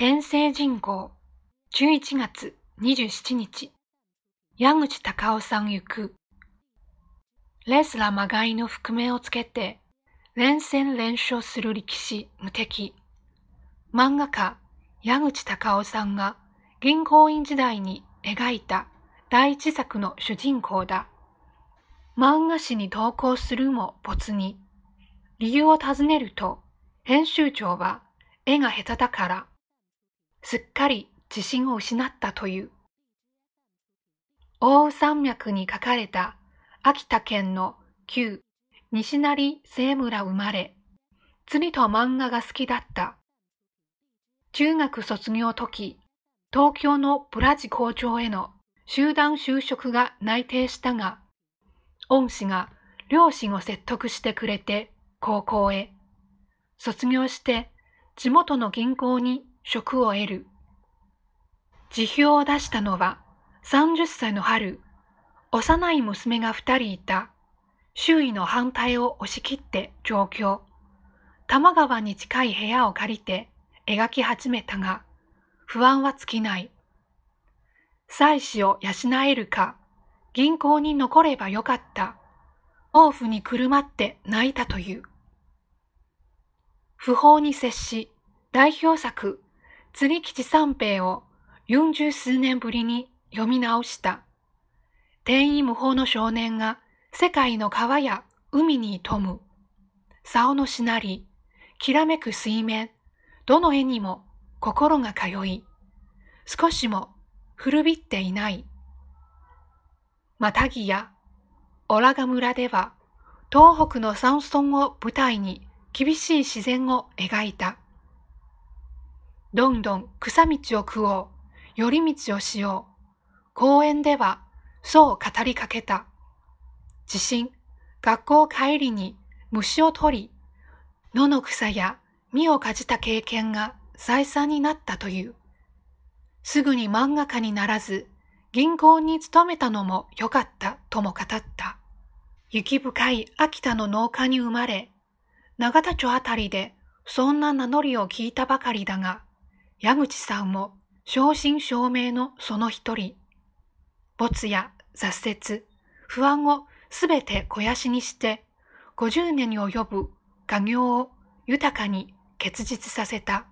天聖人口11月27日。矢口隆夫さん行く。レスラーまがいの覆面をつけて連戦連勝する力士無敵。漫画家矢口隆夫さんが銀行員時代に描いた第一作の主人公だ。漫画誌に投稿するも没に理由を尋ねると編集長は絵が下手だからすっかり自信を失ったという。大山脈に書かれた秋田県の旧西成清村生まれ、釣りと漫画が好きだった。中学卒業時、東京のブラジ工場への集団就職が内定したが、恩師が両親を説得してくれて高校へ。卒業して地元の銀行に職を得る。辞表を出したのは30歳の春、幼い娘が二人いた。周囲の反対を押し切って上京。多摩川に近い部屋を借りて描き始めたが、不安は尽きない。妻子を養えるか、銀行に残ればよかった。毛布にくるまって泣いたという。不法に接し、代表作釣り吉三平を四十数年ぶりに読み直した。天意無法の少年が世界の川や海に富む。竿のしなり、きらめく水面、どの絵にも心が通い、少しも古びっていない。またぎや、オラガ村では、東北の山村を舞台に厳しい自然を描いた。どんどん草道を食おう、寄り道をしよう。公園ではそう語りかけた。地震、学校帰りに虫を取り、野の草や実をかじた経験が再三になったという。すぐに漫画家にならず、銀行に勤めたのも良かったとも語った。雪深い秋田の農家に生まれ、永田町あたりでそんな名乗りを聞いたばかりだが、矢口さんも正真正銘のその一人。没や挫折、不安をすべて肥やしにして、50年に及ぶ家業を豊かに結実させた。